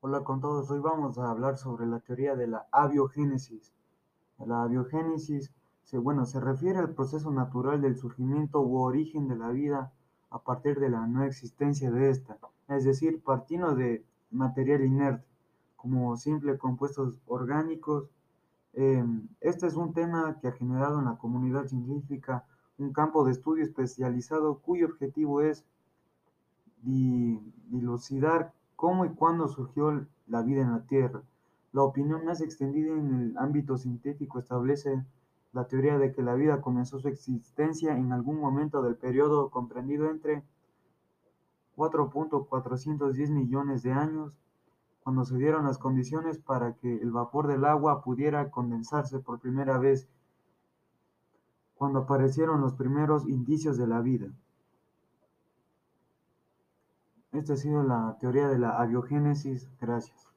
Hola con todos, hoy vamos a hablar sobre la teoría de la abiogénesis. La abiogénesis se, bueno, se refiere al proceso natural del surgimiento u origen de la vida a partir de la no existencia de esta, es decir, partiendo de material inerte, como simples compuestos orgánicos. Eh, este es un tema que ha generado en la comunidad científica un campo de estudio especializado cuyo objetivo es dilucidar cómo y cuándo surgió la vida en la Tierra. La opinión más extendida en el ámbito científico establece la teoría de que la vida comenzó su existencia en algún momento del periodo comprendido entre 4.410 millones de años, cuando se dieron las condiciones para que el vapor del agua pudiera condensarse por primera vez, cuando aparecieron los primeros indicios de la vida. Esta ha sido la teoría de la abiogénesis. Gracias.